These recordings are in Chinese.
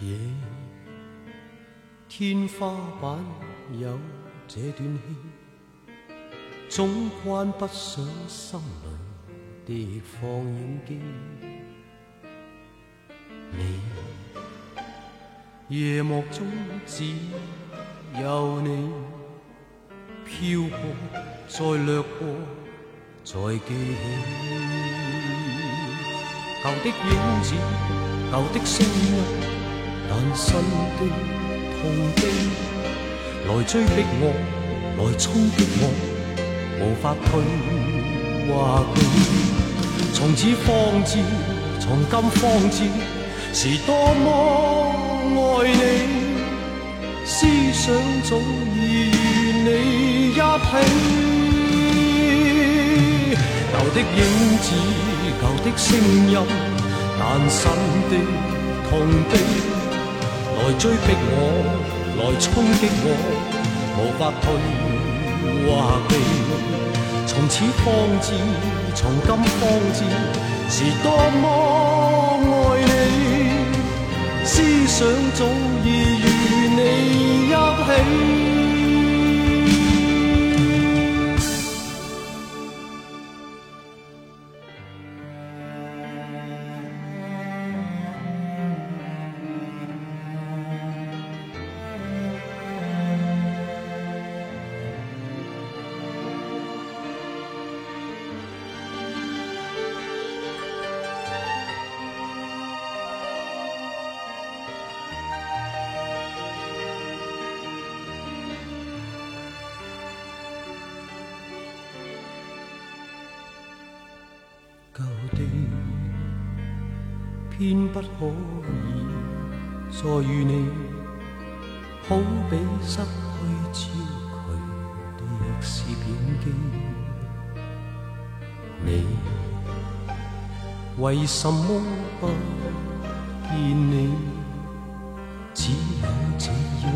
夜天花板有这段戏，总关不上心里的放映机。你夜幕中只有你飘过，再掠过，再记起旧的影子，旧的声音。但新的痛悲，来追逼我，来冲击我，无法退话避。从此方知，从今方知，是多么爱你。思想早已与你一起，旧的影子，旧的声音，但新的痛悲。来追逼我，来冲击我，无法退或避。从此方知，从今方知，是多么爱你。思想早已与你一起。不可以再与你，好比失去焦距的相片机。你为什么不见你？只有这样，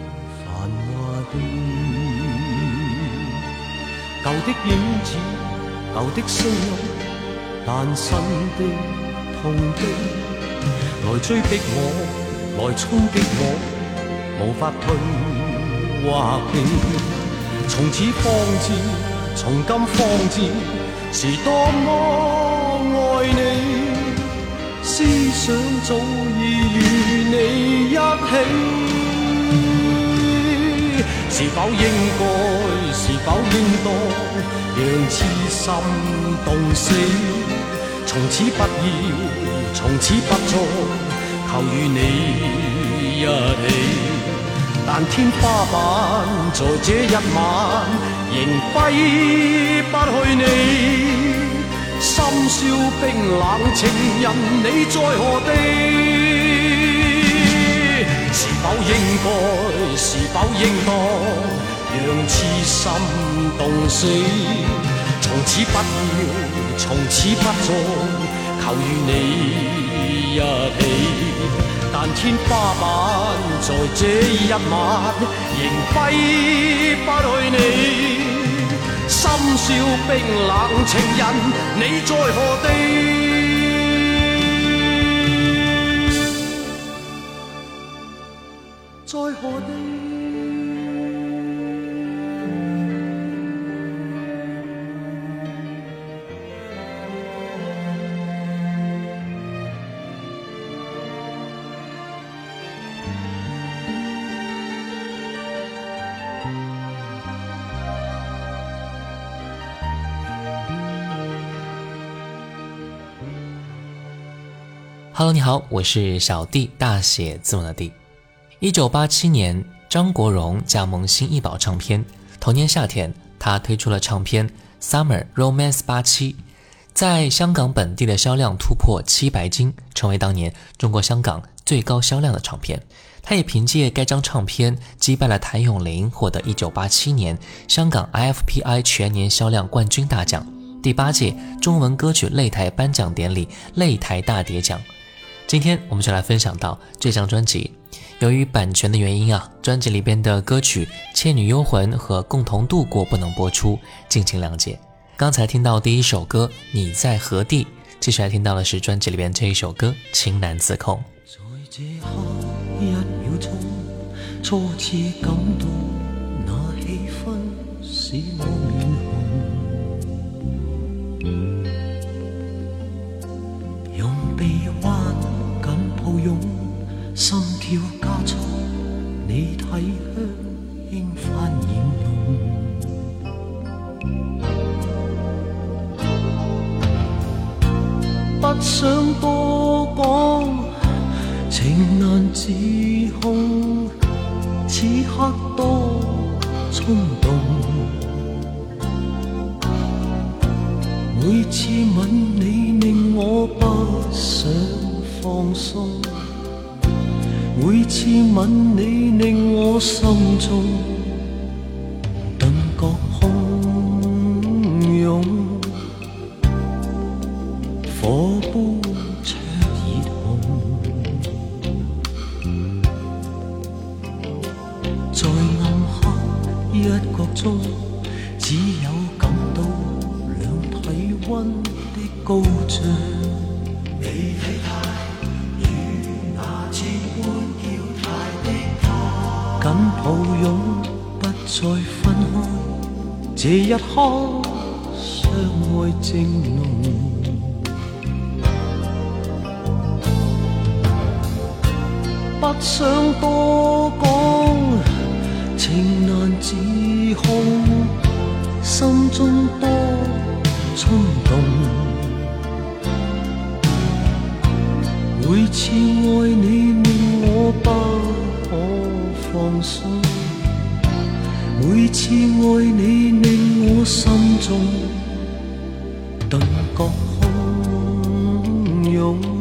晚繁华地，旧的影子，旧的声音，但新的。痛的，来追逼我，来冲击我，无法退或避。从此方知，从今方知，是多么爱你，思想早已与你一起。是否应该，是否应当，让痴心冻死？从此不要，从此不再求与你一起，但天花板在这一晚仍挥不去你。心宵冰冷，情人你在何地？是否应该，是否应当让痴心冻死？从此不要。从此不再求与你一起，但天花板在这一晚仍挥不去你。心宵冰冷，情人你在何地？好，我是小 D，大写字母的 D。一九八七年，张国荣加盟新艺宝唱片，同年夏天，他推出了唱片《Summer Romance 八七》，在香港本地的销量突破七百金，成为当年中国香港最高销量的唱片。他也凭借该张唱片击败了谭咏麟，获得一九八七年香港 IFPI 全年销量冠军大奖，第八届中文歌曲擂台颁奖典礼擂台大碟奖。今天我们就来分享到这张专辑，由于版权的原因啊，专辑里边的歌曲《倩女幽魂》和《共同度过》不能播出，敬请谅解。刚才听到第一首歌《你在何地》，接下来听到的是专辑里边这一首歌《情难自控》。初次感动，那气氛心跳加速，你体香轻泛染浓。不想多讲，情难自控，此刻多冲动。每次吻你，令我不想放松。每次吻你，令我心中。相爱正浓，不想多讲，情难自控，心中多冲动。每次爱你，令我不可放松。每次爱你，令我心中顿觉汹涌。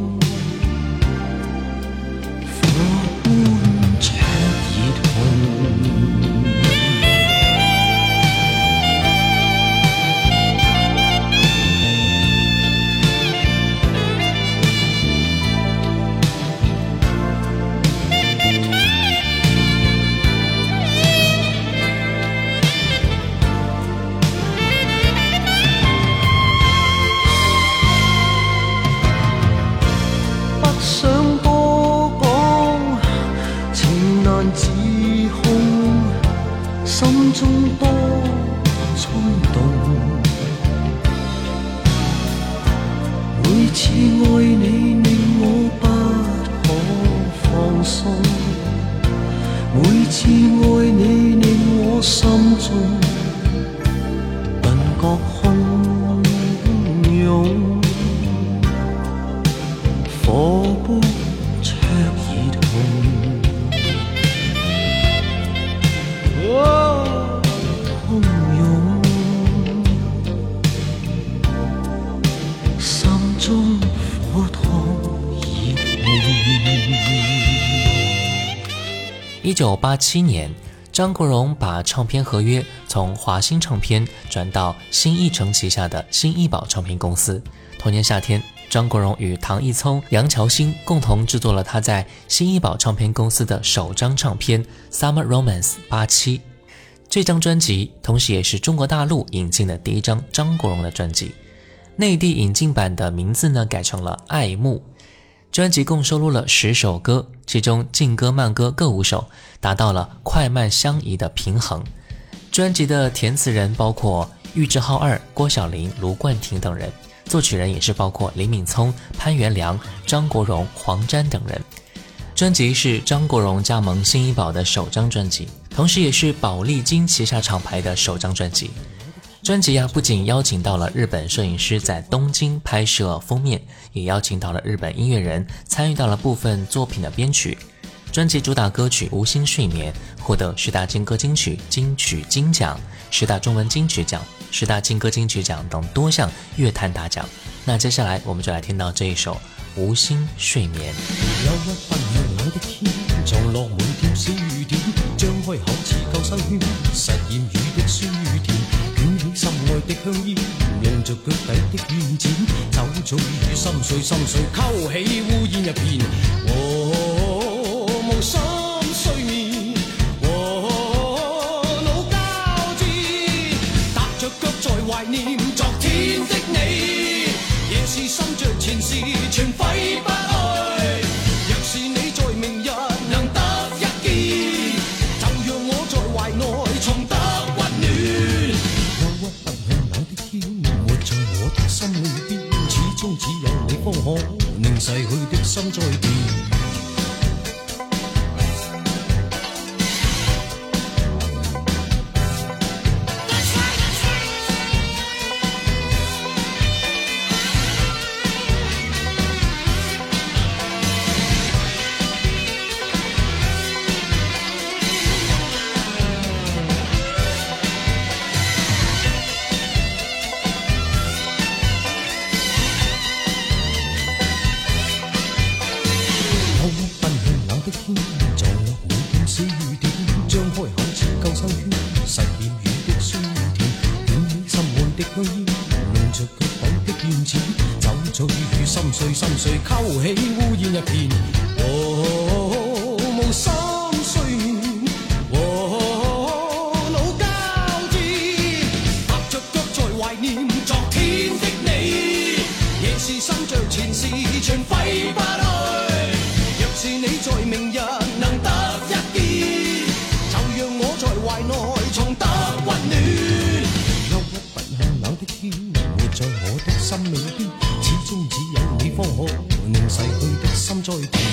七年，张国荣把唱片合约从华星唱片转到新艺城旗下的新艺宝唱片公司。同年夏天，张国荣与唐毅聪、杨乔兴共同制作了他在新艺宝唱片公司的首张唱片《Summer Romance》八七。这张专辑同时也是中国大陆引进的第一张张国荣的专辑，内地引进版的名字呢改成了《爱慕》。专辑共收录了十首歌，其中劲歌慢歌各五首，达到了快慢相宜的平衡。专辑的填词人包括玉置浩二、郭晓玲、卢冠廷等人，作曲人也是包括林敏聪、潘源良、张国荣、黄沾等人。专辑是张国荣加盟新一宝的首张专辑，同时也是宝丽金旗下厂牌的首张专辑。专辑呀，不仅邀请到了日本摄影师在东京拍摄封面，也邀请到了日本音乐人参与到了部分作品的编曲。专辑主打歌曲《无心睡眠》获得十大金歌金曲、金曲金奖、十大中文金曲奖、十大金歌金曲奖等多项乐坛大奖。那接下来我们就来听到这一首《无心睡眠》。的香烟，让着脚底的怨缠，酒醉与心碎，心碎勾起乌烟一片。和无心睡眠，和脑交战，踏着脚在怀念。碎心碎，勾起乌烟一片。哦，无心碎，哦，老交煎。踏着脚在怀念昨天的你，夜是心着，前事全挥不去。若是你在明日能得一见，就让我在怀内重得温暖。忧郁份向冷的天，活在我的心里边。再于。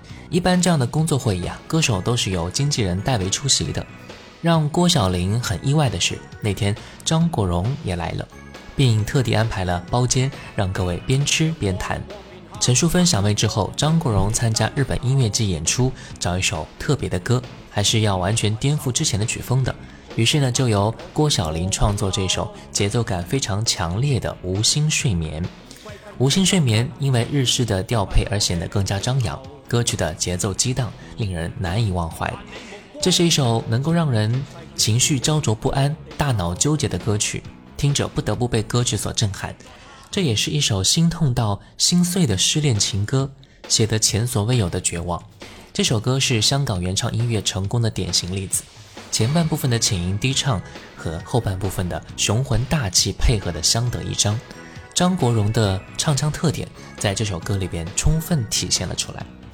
一般这样的工作会议啊，歌手都是由经纪人代为出席的。让郭小林很意外的是，那天张国荣也来了，并特地安排了包间，让各位边吃边谈。陈淑芬享位之后，张国荣参加日本音乐季演出，找一首特别的歌，还是要完全颠覆之前的曲风的。于是呢，就由郭小林创作这首节奏感非常强烈的《无心睡眠》。《无心睡眠》因为日式的调配而显得更加张扬。歌曲的节奏激荡，令人难以忘怀。这是一首能够让人情绪焦灼不安、大脑纠结的歌曲，听者不得不被歌曲所震撼。这也是一首心痛到心碎的失恋情歌，写得前所未有的绝望。这首歌是香港原创音乐成功的典型例子。前半部分的浅吟低唱和后半部分的雄浑大气配合的相得益彰，张国荣的唱腔特点在这首歌里边充分体现了出来。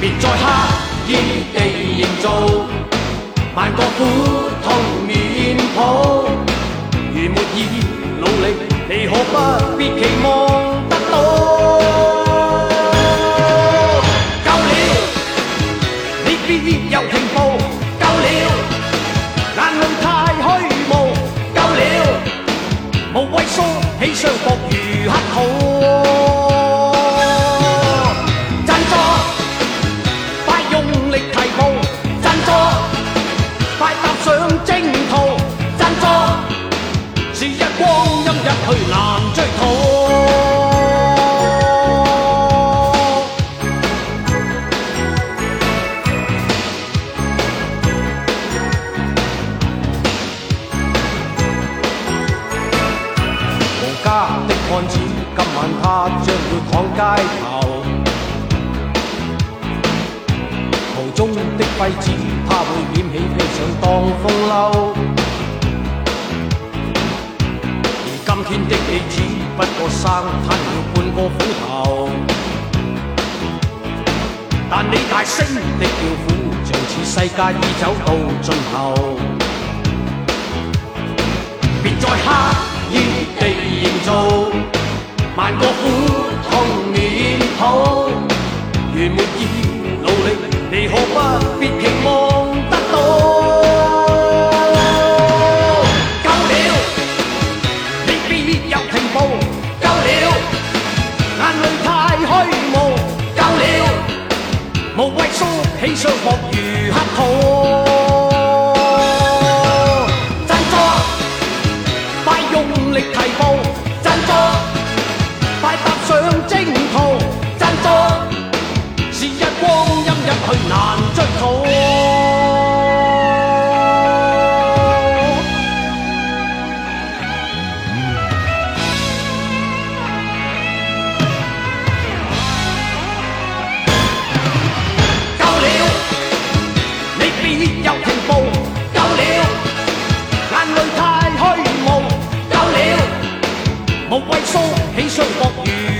别再刻意地营造万个苦痛面谱，如没意努力，你可不必期望。头，别再刻意地营造万个苦痛面孔。如没意努力，你可不必期望得到。够了，你别有停步。够了，眼泪太虚无。够了，无谓缩起双膊。够了，你别有停步。够了，眼泪太虚无。够了，无畏缩起双膊。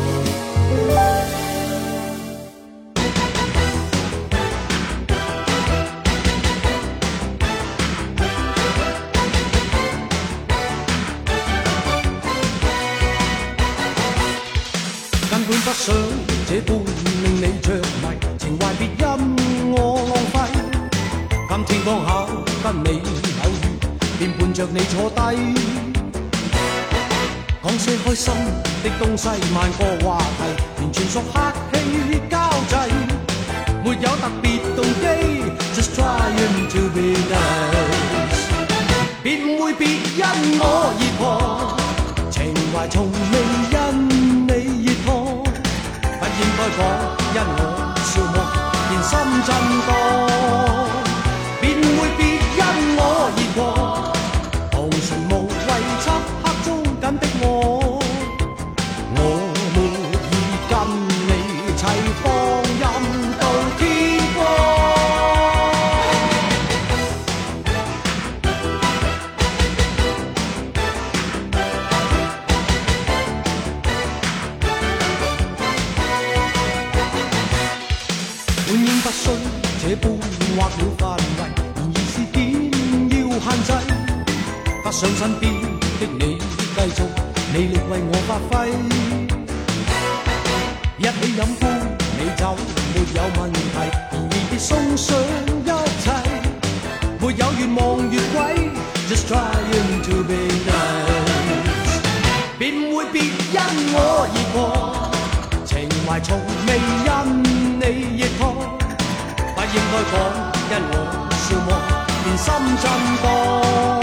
你坐低，讲些开心的东西，万个话题，完全属客气交际，没有特别动机。Just trying to be nice，别误会，别因我热烫，情怀从未因你热烫，不应该讲，因我笑我，连心真多。想身边的你继续，你力为我发挥，一起饮杯美酒没有问题，而已送上一切。没有越望越轨，Just trying to be nice，便会别因我而破，情怀从未因你热烫，不应该讲因我笑我，连心震荡。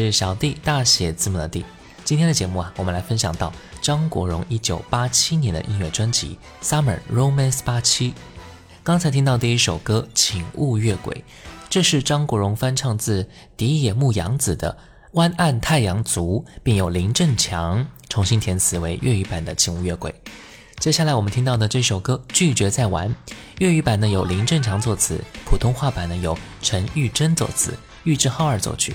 是小 d 大写字母的 d。今天的节目啊，我们来分享到张国荣1987年的音乐专辑《Summer Romance 87》。刚才听到第一首歌《请勿越轨》，这是张国荣翻唱自荻野牧洋子的《湾岸太阳族》，并由林振强重新填词为粤语版的《请勿越轨》。接下来我们听到的这首歌《拒绝再玩》，粤语版呢由林振强作词，普通话版呢由陈玉珍作词，玉置浩二作曲。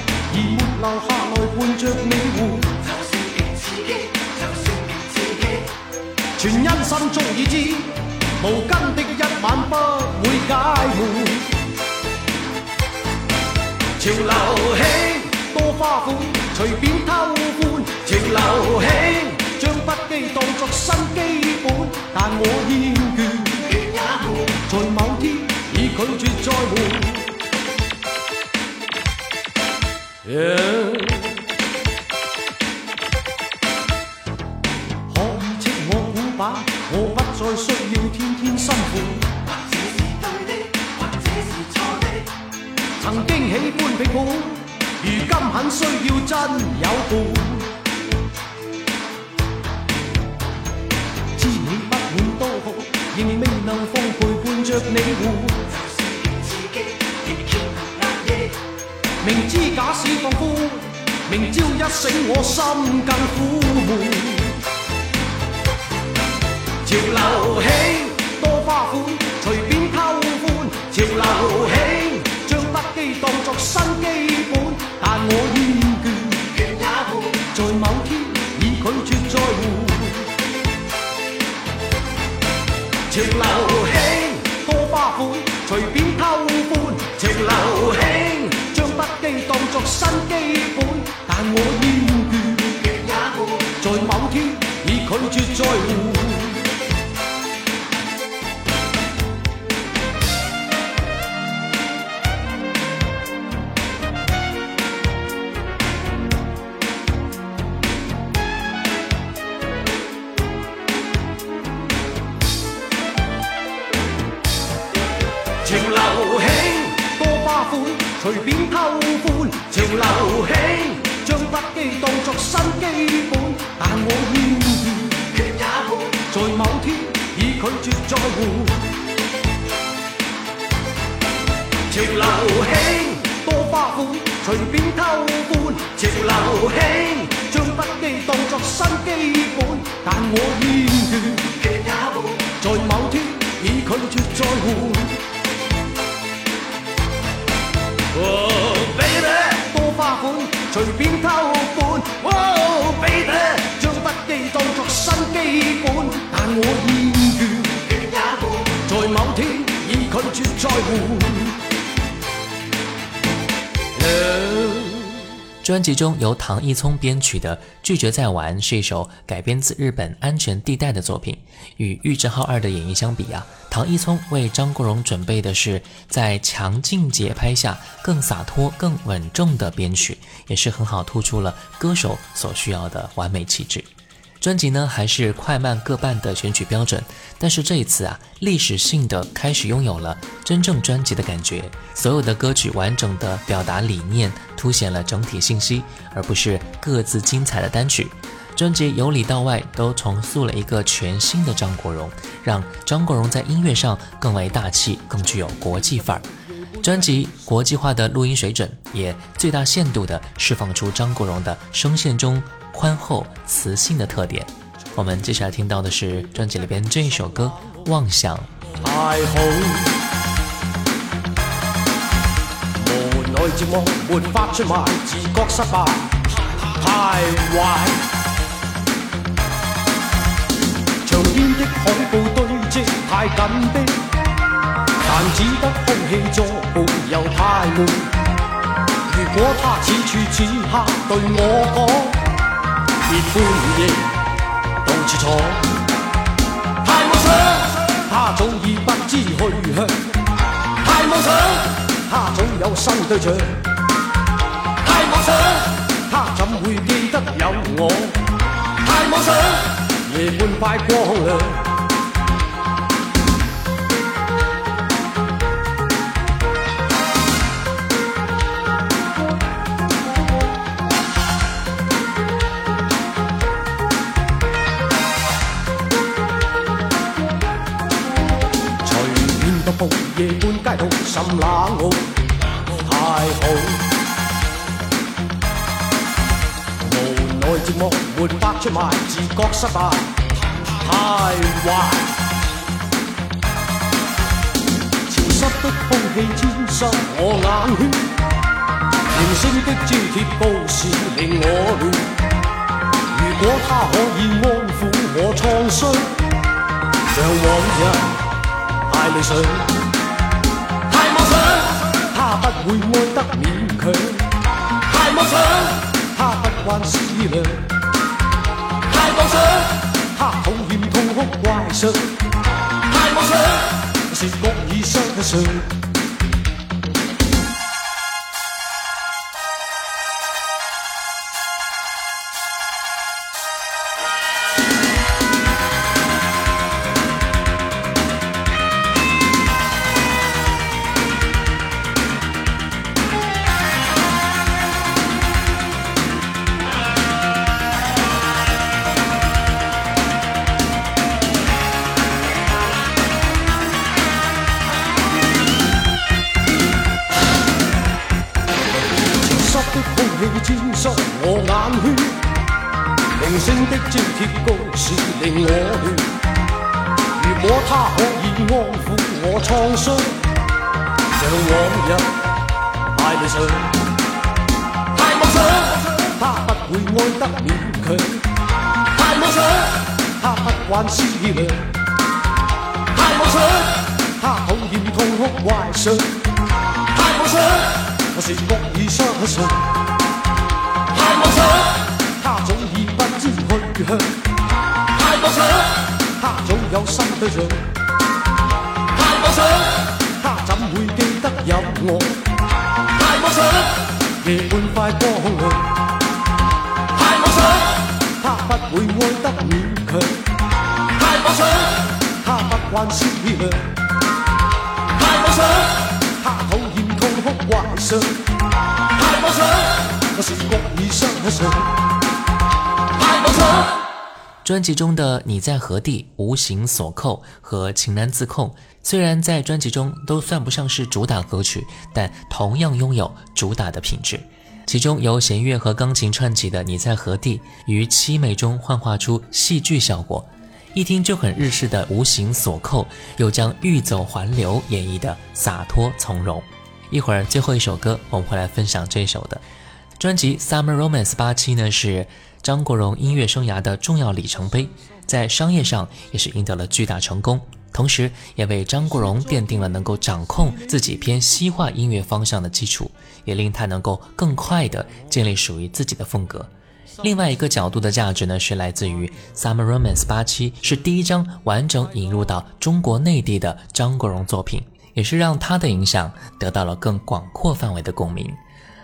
留下来伴着你活。就是刺激，就是刺激。全因心中已知，无根的一晚不会解闷。潮流兴多花款，随便偷欢。潮流起将不羁当作新基本，但我厌倦，也在某天已拒绝再玩。可以称我古板，我不再需要天天辛苦。曾经喜欢皮袍，如今很需要真有伴。知你不满多好，仍未能放陪伴着你护。明知假使放宽，明朝一醒我心更苦闷。潮流起多花款，随便偷欢。潮流起将不羁当作新基本。但我厌倦，也在某天，已拒绝再会。在乎。Oh baby，多花款，随便偷欢。Oh baby，将不羁当作新基本，但我厌倦，在某天已拒绝再换。专辑中由唐毅聪编曲的《拒绝再玩》是一首改编自日本《安全地带》的作品。与玉置浩二的演绎相比啊，唐毅聪为张国荣准备的是在强劲节拍下更洒脱、更稳重的编曲，也是很好突出了歌手所需要的完美气质。专辑呢还是快慢各半的选取标准，但是这一次啊，历史性的开始拥有了真正专辑的感觉，所有的歌曲完整的表达理念，凸显了整体信息，而不是各自精彩的单曲。专辑由里到外都重塑了一个全新的张国荣，让张国荣在音乐上更为大气，更具有国际范儿。专辑国际化的录音水准也最大限度地释放出张国荣的声线中宽厚磁性的特点。我们接下来听到的是专辑里边这一首歌《妄想》。太太太好没法出卖，自觉失败，坏。边的堆积只得空气作伴又太闷。如果他此处此刻对我讲，别半夜到处闯，太妄想，他早已不知去向。太妄想，他早有新对象。太妄想，他怎会记得有我？太妄想，夜半快光亮。夜半街头心冷，太好。无奈寂寞没法出卖，自觉失败，太坏。潮湿的空气沾湿我眼圈，人生的字铁都示令我乱。如果他可以安抚我创伤，像往日。太理想，太妄想，他不会爱得勉强。太妄想，他不惯思量。太妄想，他讨厌痛哭怪伤。太妄想，是恶意伤得他可以安抚我创伤，像往日太理想，太妄想。他不会爱得勉强，太妄想。他不惯思量，太妄想。他讨厌痛哭怀想，太妄想。何时各已相信。太妄想。他早已不知去向，太妄想。有新对象。太妄想，他怎会记得有我？太妄想，夜半快光。太妄想，他不会爱得勉强。太妄想，他不惯说漂亮。太妄想，他讨厌痛哭幻想。太妄想，我是觉已伤了太妄想。专辑中的《你在何地》、《无形锁扣》和《情难自控》，虽然在专辑中都算不上是主打歌曲，但同样拥有主打的品质。其中由弦乐和钢琴串起的《你在何地》，于凄美中幻化出戏剧效果，一听就很日式的《无形锁扣》，又将欲走还留演绎的洒脱从容。一会儿最后一首歌，我们会来分享这首的专辑《Summer Romance》八七呢是。张国荣音乐生涯的重要里程碑，在商业上也是赢得了巨大成功，同时也为张国荣奠定了能够掌控自己偏西化音乐方向的基础，也令他能够更快的建立属于自己的风格。另外一个角度的价值呢，是来自于《Summer Romance》，八七是第一张完整引入到中国内地的张国荣作品，也是让他的影响得到了更广阔范围的共鸣。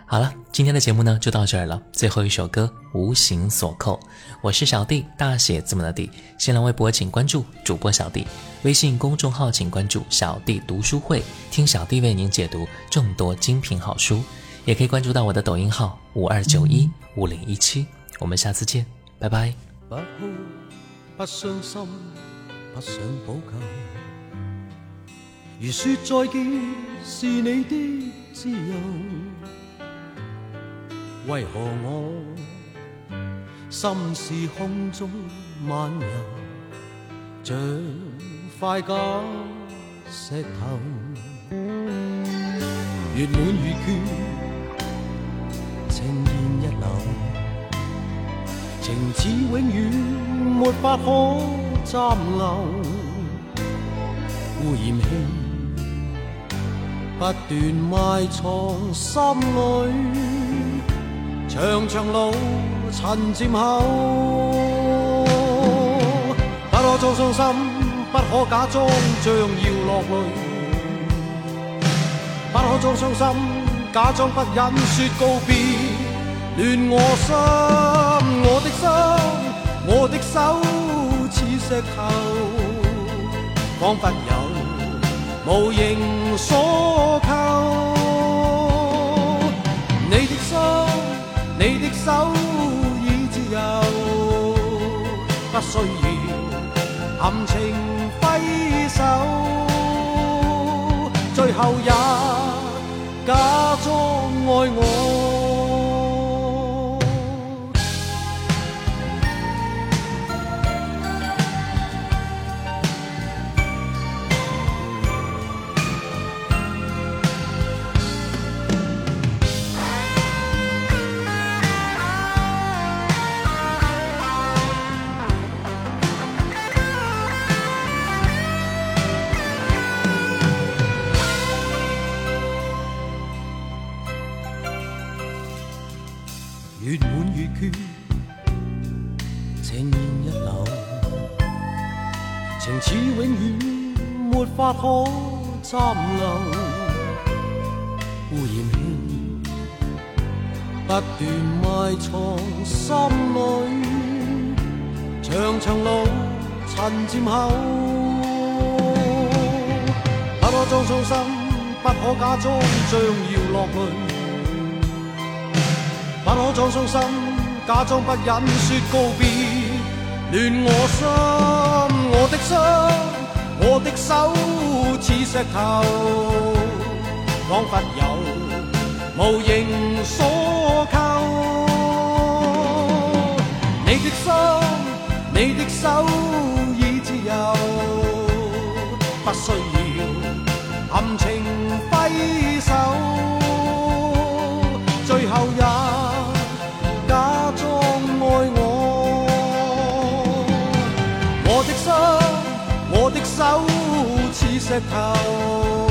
好了，今天的节目呢就到这儿了。最后一首歌《无形锁扣》，我是小弟，大写字母的弟。新浪微博请关注主播小弟，微信公众号请关注小弟读书会，听小弟为您解读众多精品好书。也可以关注到我的抖音号五二九一五零一七。我们下次见，拜拜。不不想如再是你的自由。为何我心似空中漫游，像块假石头。月满月缺，情意一缕，情似永远没法可暂留，污染气不断埋藏心里。长长路，尘渐厚，不可装伤心，不可假装将要落泪，不可装伤心，假装不忍说告别，乱我心，我的心，我的手似石头，仿佛有无形所靠，你的心。你的手已自由，不需要含情挥手，最后也假装爱我。血，情缘一缕，情似永远没法可暂留。忽然不断埋藏心里，长长路，尘渐厚。不可装伤心，不可假装将要落泪，不可装伤心。假装不忍说告别，乱我心。我的心，我的手，似石头，仿佛有无形所扣。你的心，你的手已自由，不需要含情挥手。街头。